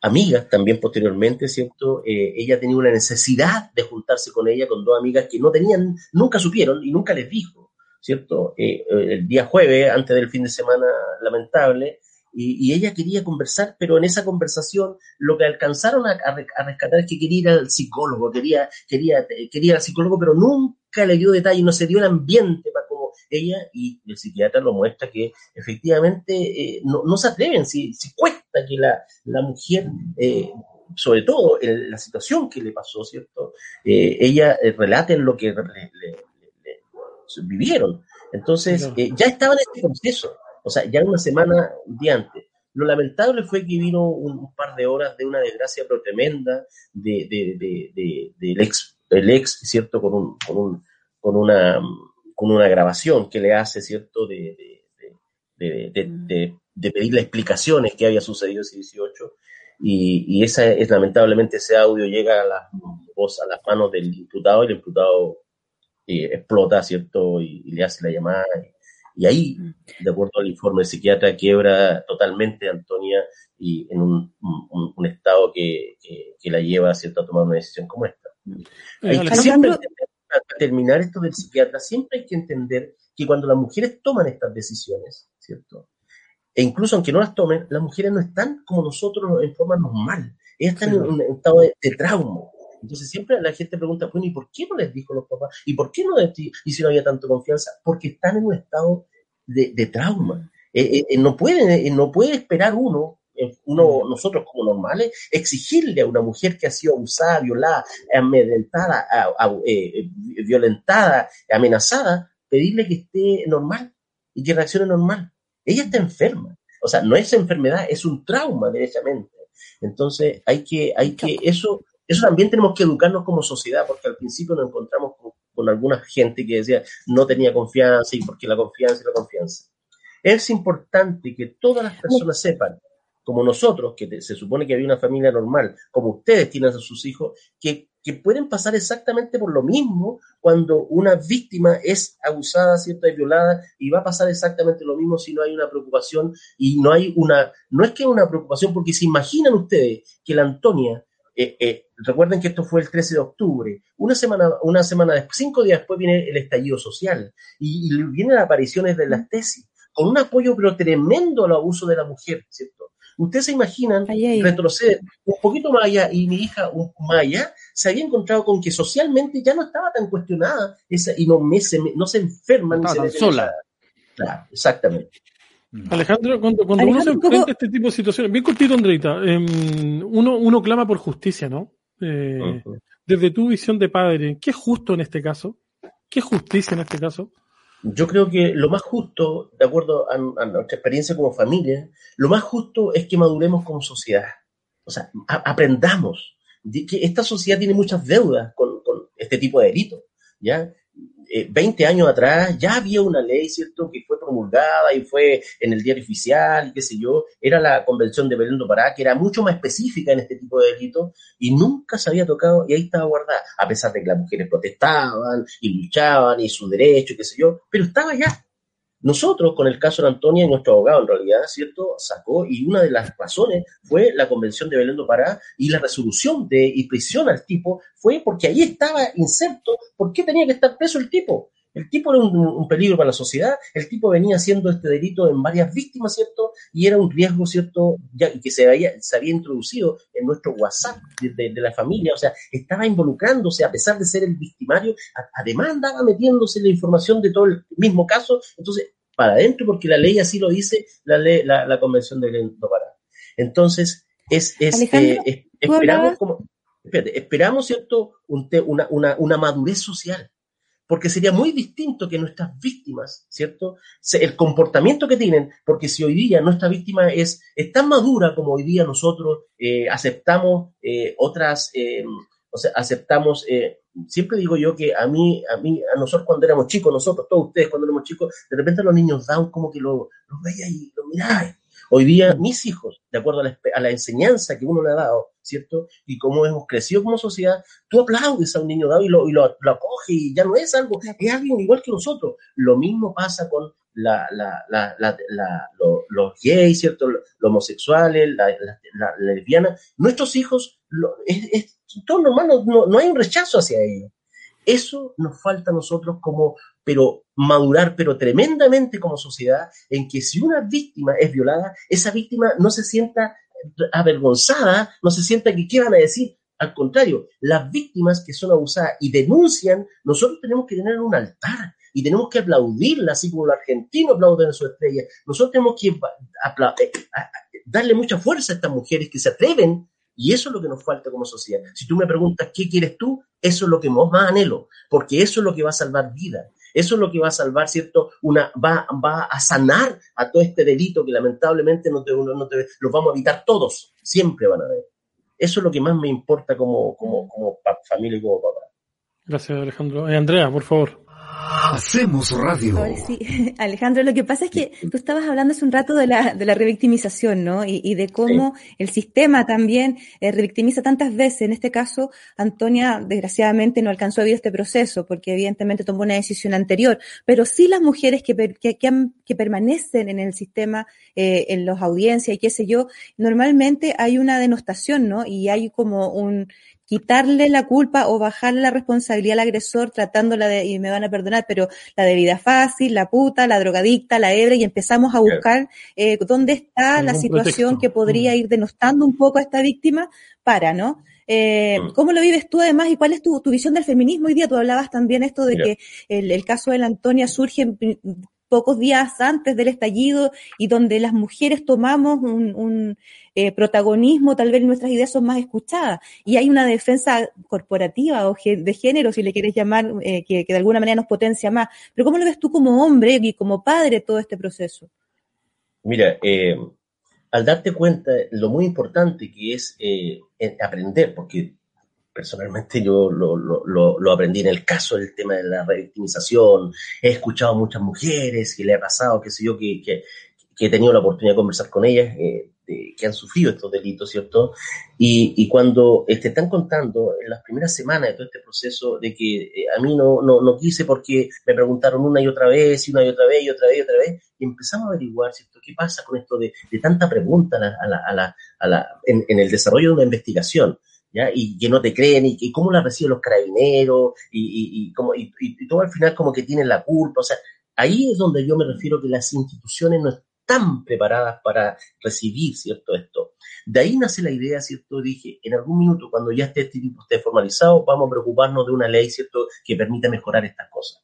Amigas también posteriormente, ¿cierto? Eh, ella tenía una necesidad de juntarse con ella, con dos amigas que no tenían, nunca supieron y nunca les dijo ¿cierto? Eh, el día jueves, antes del fin de semana lamentable, y, ella quería conversar, pero en esa conversación lo que alcanzaron a, rescatar es que quería ir al psicólogo, quería, quería, quería ir al psicólogo, pero nunca le dio detalle, no se dio el ambiente para como ella, y el psiquiatra lo muestra que efectivamente eh, no, se atreven, si, cuesta que la, la mujer... Eh, sobre todo en la situación que le pasó, ¿cierto? Eh, ella relata lo que le, vivieron. Entonces, eh, ya estaban en este proceso, o sea, ya una semana de antes. Lo lamentable fue que vino un, par de horas de una desgracia pero tremenda de, de, del ex, el ex, ¿cierto? Con, un, con, un, con, una, con una grabación que le hace, ¿cierto? De, de, pedirle explicaciones que había sucedido ese 18 y, y esa es lamentablemente ese audio llega a las, a las manos del imputado y el imputado eh, explota, ¿cierto? Y, le hace la llamada. Y, ahí, mm. de acuerdo al informe del psiquiatra, quiebra totalmente a Antonia y en un, un, estado que, que, la lleva, ¿cierto?, a tomar una decisión como esta. Mm. Hay que siempre para terminar esto del psiquiatra, siempre hay que entender que cuando las mujeres toman estas decisiones, ¿cierto? E incluso aunque no las tomen, las mujeres no están como nosotros en forma normal. Ellas están en un estado de, trauma. Entonces siempre la gente pregunta, bueno, ¿y por qué no les dijo los papás? ¿Y por qué no les y si no había tanta confianza? Porque están en un estado de, trauma. Eh, eh, eh, no, puede, no puede esperar uno, uno, nosotros como normales, exigirle a una mujer que ha sido abusada, violada, amedrentada, violentada, amenazada, pedirle que esté normal y que reaccione normal. Ella está enferma. O sea, no es enfermedad, es un trauma, derechamente. Entonces, hay que, hay que, eso, eso también tenemos que educarnos como sociedad, porque al principio nos encontramos con, alguna gente que decía no tenía confianza y porque la confianza y la confianza. Es importante que todas las personas sepan, como nosotros, que se supone que había una familia normal, como ustedes tienen a sus hijos, que que pueden pasar exactamente por lo mismo cuando una víctima es abusada, ¿cierto? Violada y va a pasar exactamente lo mismo si no hay una preocupación y no hay una, no es que una preocupación, porque se imaginan ustedes que la Antonia, eh, eh, recuerden que esto fue el 13 de octubre, una semana, una semana después, cinco días después viene el estallido social y, y vienen las apariciones de las tesis, con un apoyo pero tremendo al abuso de la mujer, ¿cierto? Ustedes se imaginan retroceder un poquito más allá y mi hija un, más allá se había encontrado con que socialmente ya no estaba tan cuestionada esa, y no, me, se, no se enferma ni se sola. Claro, exactamente. Mm. Alejandro, cuando, uno se enfrenta a este tipo de situaciones, bien cortito, Andreita, em, uno, uno clama por justicia, ¿no? Eh, desde tu visión de padre, ¿qué es justo en este caso? ¿Qué es justicia en este caso? Yo creo que lo más justo, de acuerdo a, nuestra experiencia como familia, lo más justo es que maduremos como sociedad. O sea, aprendamos. que esta sociedad tiene muchas deudas con, con este tipo de delitos, ¿ya? 20 eh, años atrás ya había una ley, ¿cierto?, que fue promulgada y fue en el diario oficial, y qué sé yo, era la Convención de Belén do Pará, que era mucho más específica en este tipo de delitos, y nunca se había tocado, y ahí estaba guardada, a pesar de que las mujeres protestaban y luchaban y su derecho, qué sé yo, pero estaba ya. Nosotros, con el caso de Antonia y nuestro abogado, en realidad, ¿cierto?, sacó, y una de las razones fue la Convención de Belén do Pará y la resolución de y prisión al tipo fue porque ahí estaba inserto, ¿por qué tenía que estar preso el tipo? El tipo era un, peligro para la sociedad, el tipo venía haciendo este delito en varias víctimas, ¿cierto? Y era un riesgo, ¿cierto? Ya, que se había, se había introducido en nuestro WhatsApp de, la familia, o sea, estaba involucrándose, a pesar de ser el victimario, además andaba metiéndose la información de todo el mismo caso, entonces, para adentro, porque la ley así lo dice, la, ley, la, Convención de Lento para. Entonces, es, es, eh, esperamos, como, esperamos, ¿cierto? una, una, una madurez social porque sería muy distinto que nuestras víctimas, ¿cierto? El comportamiento que tienen, porque si hoy día nuestra víctima es, tan madura como hoy día nosotros eh, aceptamos eh, otras, eh, o sea, aceptamos, siempre digo yo que a mí, a mí, a nosotros cuando éramos chicos, nosotros, todos ustedes cuando éramos chicos, de repente los niños dan como que lo, los veía y lo miráis. Hoy día mis hijos, de acuerdo a la, enseñanza que uno le ha dado, ¿cierto? Y cómo hemos crecido como sociedad, tú aplaudes a un niño dado y lo, y lo, acoge y ya no es algo, es alguien igual que nosotros. Lo mismo pasa con la, la, los gays, ¿cierto? Los, homosexuales, la, lesbiana. Nuestros hijos, es, todo normal, no, no hay un rechazo hacia ellos. Eso nos falta a nosotros como, pero madurar, pero tremendamente como sociedad, en que si una víctima es violada, esa víctima no se sienta avergonzada, no se sienta que qué van a decir. Al contrario, las víctimas que son abusadas y denuncian, nosotros tenemos que tener un altar y tenemos que aplaudirla, así como los argentinos aplauden a su estrella. Nosotros tenemos que eh, darle mucha fuerza a estas mujeres que se atreven y eso es lo que nos falta como sociedad. Si tú me preguntas qué quieres tú, eso es lo que más anhelo, porque eso es lo que va a salvar vidas. Eso es lo que va a salvar, ¿cierto? Una, va, va a sanar a todo este delito que lamentablemente no te, no te, los vamos a evitar todos, siempre van a haber. Eso es lo que más me importa como, como, como familia y como papá. Gracias, Alejandro. Eh, Andrea, por favor. Hacemos radio. Sí. Alejandro, lo que pasa es que tú estabas hablando hace un rato de la, de la revictimización, ¿no? Y, de cómo el sistema también eh, revictimiza tantas veces. En este caso, Antonia, desgraciadamente, no alcanzó a vivir este proceso porque evidentemente tomó una decisión anterior. Pero sí las mujeres que, que, que, permanecen en el sistema, eh, en las audiencias y qué sé yo, normalmente hay una denostación, ¿no? Y hay como un quitarle la culpa o bajarle la responsabilidad al agresor tratándola de, y me van a perdonar, pero la de vida fácil, la puta, la drogadicta, la hebra, y empezamos a buscar eh, dónde está la situación que podría mm. ir denostando un poco a esta víctima para, ¿no? Eh, mm. ¿Cómo lo vives tú además y cuál es tu, tu, visión del feminismo hoy día? Tú hablabas también esto de que el, el, caso de la Antonia surge pocos días antes del estallido y donde las mujeres tomamos un, eh, protagonismo, tal vez nuestras ideas son más escuchadas. Y hay una defensa corporativa o de género, si le quieres llamar, eh, que, de alguna manera nos potencia más. Pero ¿cómo lo ves tú como hombre y como padre todo este proceso? Mira, eh, al darte cuenta lo muy importante que es aprender, porque personalmente yo lo, lo, aprendí en el caso del tema de la revictimización, he escuchado a muchas mujeres que le ha pasado, qué sé yo, que, que, he tenido la oportunidad de conversar con ellas, que han sufrido estos delitos, ¿cierto? Y, y cuando te están contando en las primeras semanas de todo este proceso de que eh, a mí no, no, no, quise porque me preguntaron una y otra vez, y una y otra vez, y otra vez, y otra vez, y empezamos a averiguar, ¿cierto? ¿Qué pasa con esto de, de tanta pregunta a la, a la, a la, en, en el desarrollo de una investigación? Y que no te creen, y, cómo la reciben los carabineros, y, y, como, y, todo al final como que tienen la culpa, o sea, ahí es donde yo me refiero que las instituciones no están preparadas para recibir, ¿cierto? Esto. De ahí nace la idea, ¿cierto? Dije, en algún minuto, cuando ya este tipo esté formalizado, vamos a preocuparnos de una ley, ¿cierto?, que permita mejorar estas cosas.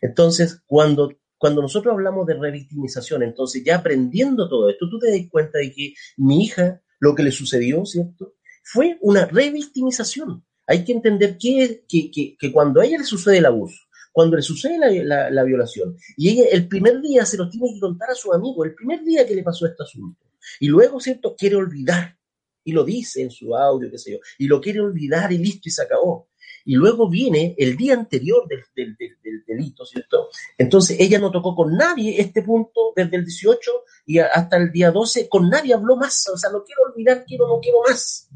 Entonces, cuando cuando nosotros hablamos de revictimización, entonces ya aprendiendo todo esto, tú te das cuenta de que mi hija, lo que le sucedió, ¿cierto? fue una revictimización. Hay que entender que, que, que, cuando a ella le sucede el abuso, cuando le sucede la, la, violación, y ella el primer día se lo tiene que contar a su amigo, el primer día que le pasó este asunto, y luego, ¿cierto?, quiere olvidar, y lo dice en su audio, qué sé yo, y lo quiere olvidar y listo, y se acabó. Y luego viene el día anterior del, del, del, delito, ¿cierto? Entonces ella no tocó con nadie este punto desde el 18 y hasta el día 12, con nadie habló más, o sea, no quiero olvidar, quiero, no quiero más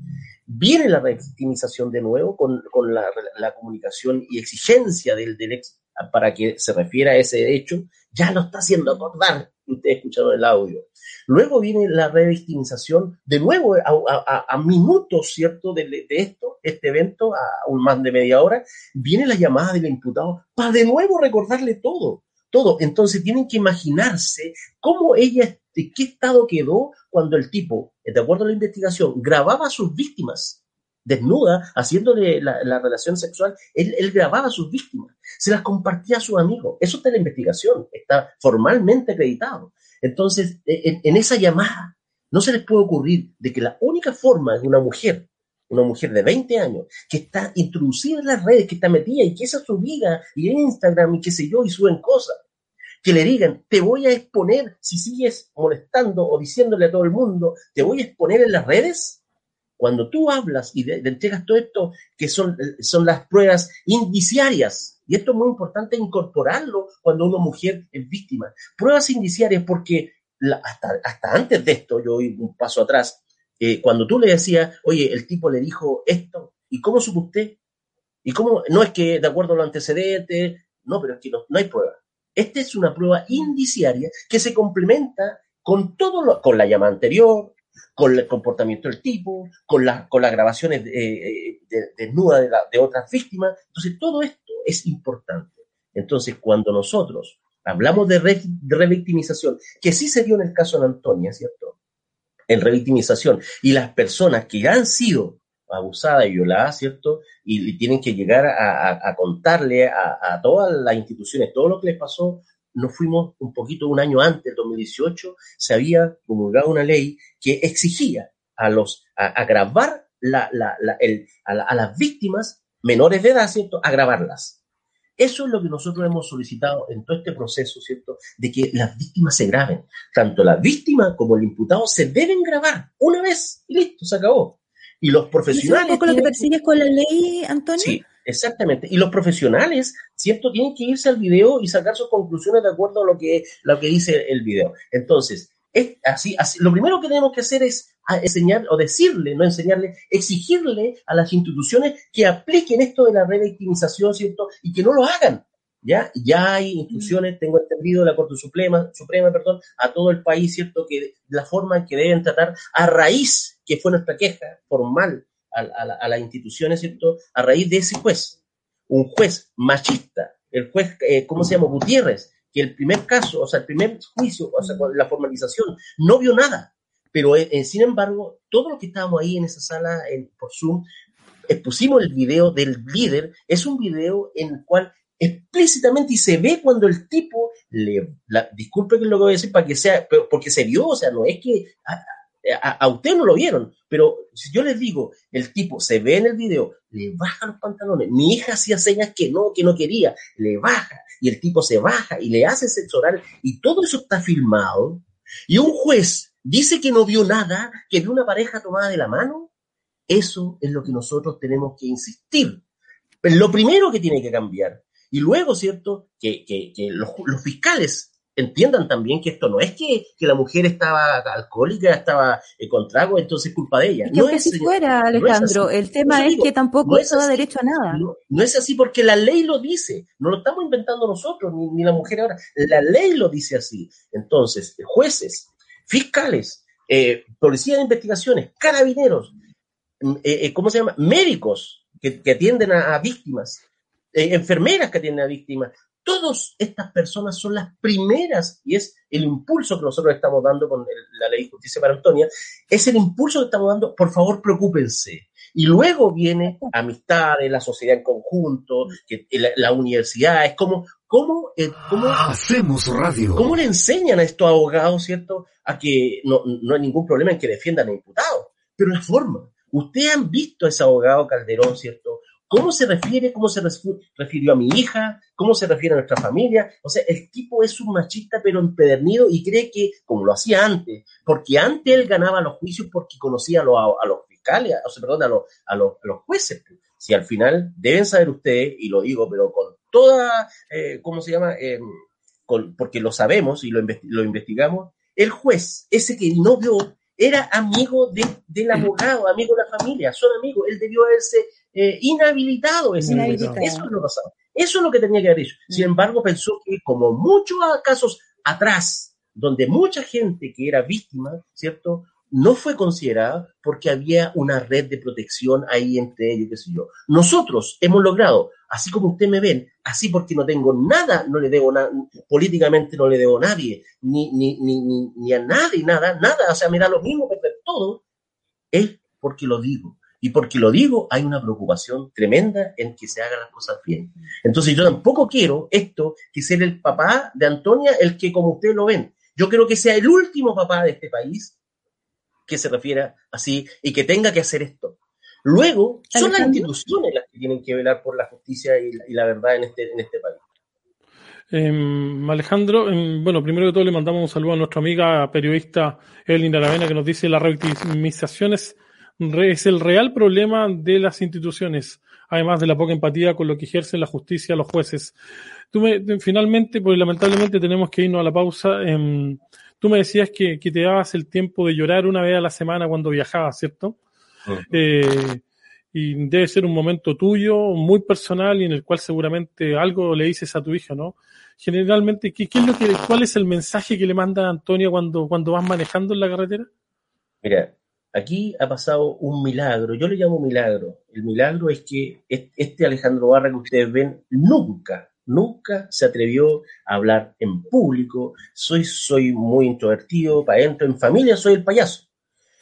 viene la revictimización de nuevo con, con la, comunicación y exigencia del, del ex para que se refiera a ese hecho, ya lo está haciendo acordar, ustedes escucharon el audio. Luego viene la revictimización, de nuevo a minutos, ¿cierto?, de, de, esto, este evento, a un más de media hora, viene la llamada del imputado para de nuevo recordarle todo, todo. Entonces tienen que imaginarse cómo ella, de qué estado quedó cuando el tipo, de acuerdo a la investigación, grababa a sus víctimas desnuda, haciéndole la, relación sexual, él, grababa a sus víctimas, se las compartía a sus amigos. Eso está en la investigación, está formalmente acreditado. Entonces, e, en, esa llamada, no se les puede ocurrir de que la única forma de una mujer, una mujer de 20 años, que está introducida en las redes, que está metida y que esa es su vida, y en Instagram y qué sé yo, y suben cosas, que le digan, te voy a exponer, si sigues molestando o diciéndole a todo el mundo, te voy a exponer en las redes. Cuando tú hablas y le, entregas todo esto, que son, son las pruebas indiciarias, y esto es muy importante incorporarlo cuando una mujer es víctima. Pruebas indiciarias porque hasta, hasta antes de esto, yo voy un paso atrás, eh, cuando tú le decías, oye, el tipo le dijo esto, ¿y cómo supo usted? ¿Y cómo? No es que de acuerdo a los antecedentes, no, pero es que no, no hay prueba. Esta es una prueba indiciaria que se complementa con todo lo, con la llama anterior, con el comportamiento del tipo, con, con las grabaciones eh, eh, desnudas de, de otras víctimas. Entonces, todo esto es importante. Entonces, cuando nosotros hablamos de, revictimización, que sí se dio en el caso de Antonia, ¿cierto? En revictimización, y las personas que han sido abusada y violada, ¿cierto? Y, tienen que llegar a, contarle a, todas las instituciones todo lo que les pasó. Nos fuimos un poquito un año antes, del 2018, se había promulgado una ley que exigía a los a, grabar la, el, a, las víctimas menores de edad, ¿cierto? A grabarlas. Eso es lo que nosotros hemos solicitado en todo este proceso, ¿cierto? De que las víctimas se graben. Tanto la víctima como el imputado se deben grabar una vez y listo, se acabó. Y los profesionales. ¿Es un poco lo que persigues con la ley, Antonio? Sí, exactamente. Y los profesionales, ¿cierto? Tienen que irse al video y sacar sus conclusiones de acuerdo a lo que, lo que dice el video. Entonces, es así, así, lo primero que tenemos que hacer es enseñar o decirle, no enseñarle, exigirle a las instituciones que apliquen esto de la revictimización, ¿cierto? Y que no lo hagan. ¿Ya? ya hay instrucciones, tengo entendido, de la Corte Suprema, Suprema perdón, a todo el país, ¿cierto? Que la forma en que deben tratar a raíz, que fue nuestra queja formal a, a, las instituciones, ¿cierto? A raíz de ese juez, un juez machista, el juez, eh, ¿cómo se llama? Gutiérrez, que el primer caso, o sea, el primer juicio, o sea, la formalización, no vio nada. Pero, eh, eh, sin embargo, todos los que estábamos ahí en esa sala en, por Zoom, expusimos el video del líder. Es un video en el cual explícitamente y se ve cuando el tipo le, disculpe que lo voy a decir para que sea, porque se vio, o sea, no es que a, a, usted no lo vieron, pero si yo les digo, el tipo se ve en el video, le baja los pantalones, mi hija hacía señas que no, que no quería, le baja, y el tipo se baja y le hace sexo oral, y todo eso está filmado, y un juez dice que no vio nada, que vio una pareja tomada de la mano, eso es lo que nosotros tenemos que insistir. Lo primero que tiene que cambiar. Y luego, ¿cierto? Que, que, que los, los fiscales entiendan también que esto no es que, que la mujer estaba alcohólica, estaba eh, con trago, entonces es culpa de ella. no es, si fuera, Alejandro, el tema es que tampoco eso da derecho a nada. No, es así porque la ley lo dice, no lo estamos inventando nosotros, ni, ni la mujer ahora, la ley lo dice así. Entonces, jueces, fiscales, eh, policía de investigaciones, carabineros, mm, eh, eh, ¿cómo se llama? Médicos que, que atienden a, a víctimas, eh, enfermeras que atienden a víctimas, Todas estas personas son las primeras, y es el impulso que nosotros estamos dando con la ley de justicia para Antonia, es el impulso que estamos dando, por favor, preocúpense. Y luego viene amistades, la sociedad en conjunto, que, la, universidad, es como, ¿cómo, eh, cómo, hacemos radio? ¿Cómo le enseñan a estos abogados, cierto, a que no, no hay ningún problema en que defiendan a imputados? Pero la forma. Ustedes han visto a ese abogado Calderón, ¿cierto? ¿Cómo se refiere? ¿Cómo se refirió a mi hija? ¿Cómo se refiere a nuestra familia? O sea, el tipo es un machista pero empedernido y cree que, como lo hacía antes, porque antes él ganaba los juicios porque conocía a los, fiscales, o sea, perdón, a los, jueces. Si al final deben saber ustedes, y lo digo, pero con toda, eh, ¿cómo se llama? Eh, porque lo sabemos y lo, lo investigamos, el juez, ese que no vio, era amigo de, del abogado, amigo de la familia, son amigos, él debió haberse eh, inhabilitado ese Eso es lo pasado. Eso es lo que tenía que haber hecho. Sin mm. embargo, pensó que como muchos casos atrás, donde mucha gente que era víctima, ¿cierto? No fue considerada porque había una red de protección ahí entre ellos, qué sé yo. Nosotros hemos logrado, así como ustedes me ven, así porque no tengo nada, no le debo nada, políticamente no le debo a nadie, ni, ni, ni, ni, a nadie, nada, nada, o sea, me da lo mismo perder todo, es porque lo digo. Y porque lo digo, hay una preocupación tremenda en que se hagan las cosas bien. Entonces yo tampoco quiero esto, que sea el papá de Antonia el que como ustedes lo ven. Yo quiero que sea el último papá de este país que se refiera así y que tenga que hacer esto. Luego, son las instituciones las que tienen que velar por la justicia y la, verdad en este, en este país. Em, Alejandro, em, bueno, primero que todo le mandamos un saludo a nuestra amiga periodista Evelyn Aravena que nos dice las revictimizaciones es el real problema de las instituciones, además de la poca empatía con lo que ejerce la justicia los jueces. Tú me, finalmente, pues lamentablemente tenemos que irnos a la pausa. Em, tú me decías que, que, te dabas el tiempo de llorar una vez a la semana cuando viajabas, ¿cierto? Eh, y debe ser un momento tuyo, muy personal y en el cual seguramente algo le dices a tu hija, ¿no? Generalmente, ¿qué, qué es lo que, ¿cuál es el mensaje que le manda Antonia cuando, cuando vas manejando en la carretera? Mira, Aquí ha pasado un milagro, yo le llamo milagro. El milagro es que este Alejandro Barra que ustedes ven nunca, nunca se atrevió a hablar en público. Soy, soy muy introvertido, para adentro, en familia soy el payaso.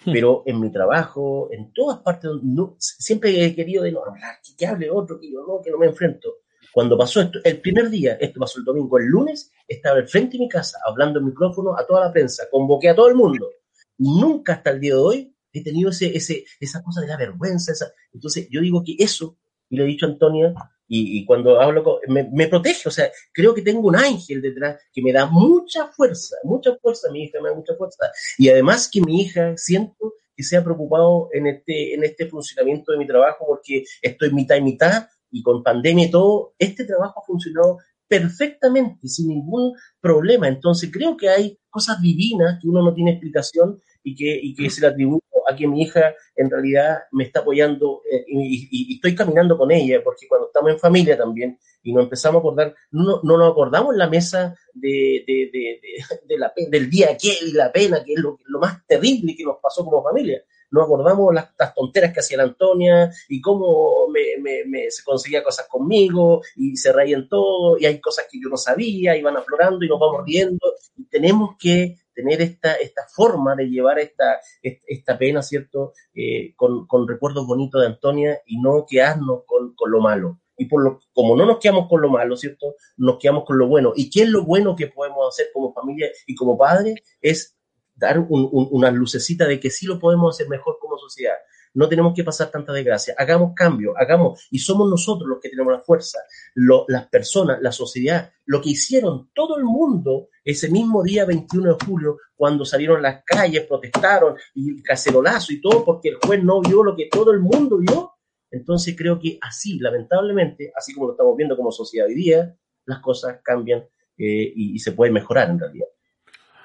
Hmm. Pero en mi trabajo, en todas partes, no, siempre he querido de no hablar, que, hable otro, que yo no, que no me enfrento. Cuando pasó esto, el primer día, esto pasó el domingo, el lunes, estaba al frente de mi casa hablando en micrófono a toda la prensa, convoqué a todo el mundo. Nunca hasta el día de hoy he tenido ese, ese, esa cosa de la vergüenza. Esa... Entonces, yo digo que eso, y le he dicho a Antonia, y, cuando hablo me, protege, o sea, creo que tengo un ángel detrás que me da mucha fuerza, mucha fuerza, mi hija me da mucha fuerza. Y además que mi hija siento que se ha preocupado en este, en este funcionamiento de mi trabajo porque estoy mitad y mitad y con pandemia y todo, este trabajo ha funcionado perfectamente, sin ningún problema. Entonces creo que hay cosas divinas que uno no tiene explicación y que, y que se le atribuyo a que mi hija en realidad me está apoyando eh, y, estoy caminando con ella, porque cuando estamos en familia también y nos empezamos a acordar, no, no nos acordamos en la mesa de, de, de, la, del día aquel y la pena, que es lo, lo más terrible que nos pasó como familia. Nos acordamos las, las, tonteras que hacía la Antonia y cómo me, me, se conseguía cosas conmigo y se reían todo y hay cosas que yo no sabía y van aflorando y nos vamos riendo y tenemos que tener esta, esta forma de llevar esta, esta pena, ¿cierto? Eh, con, con, recuerdos bonitos de Antonia y no quedarnos con, con lo malo. Y por lo, como no nos quedamos con lo malo, ¿cierto? Nos quedamos con lo bueno. ¿Y qué es lo bueno que podemos hacer como familia y como padre? Es dar un, una lucecita de que sí lo podemos hacer mejor como sociedad no tenemos que pasar tanta desgracia, hagamos cambio, hagamos, y somos nosotros los que tenemos la fuerza, las personas, la sociedad, lo que hicieron todo el mundo ese mismo día 21 de julio, cuando salieron a las calles, protestaron, y cacerolazo y todo, porque el juez no vio lo que todo el mundo vio. Entonces creo que así, lamentablemente, así como lo estamos viendo como sociedad hoy día, las cosas cambian eh, y se puede mejorar en realidad.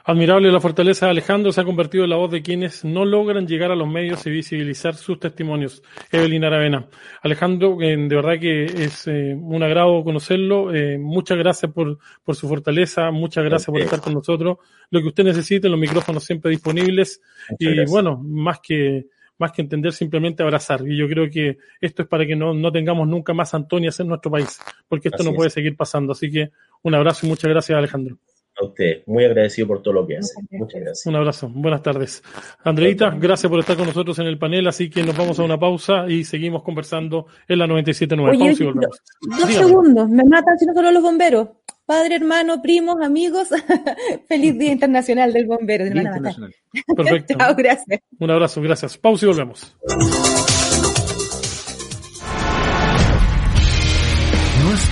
Admirable la fortaleza de Alejandro se ha convertido en la voz de quienes no logran llegar a los medios y visibilizar sus testimonios. Evelyn Aravena. Alejandro, de verdad que es eh, un agrado conocerlo. Eh, muchas gracias por, por su fortaleza, muchas gracias por estar con nosotros. Lo que usted necesite, los micrófonos siempre disponibles. y bueno, más que, más que entender, simplemente abrazar. Y yo creo que esto es para que no, no tengamos nunca más Antonias en nuestro país, porque esto no puede seguir pasando. Así que un abrazo y muchas gracias, Alejandro. A usted, muy agradecido por todo lo que hace. Muchas gracias. Un abrazo, buenas tardes. Andreita, gracias por estar con nosotros en el panel, así que nos vamos a una pausa y seguimos conversando en la 97.9. Pausa y volvemos. Dos segundos, me matan si no solo los bomberos. Padre, hermano, primos, amigos, feliz Día Internacional del Bombero. Perfecto. Chao, gracias. Un abrazo, gracias. Pausa y volvemos.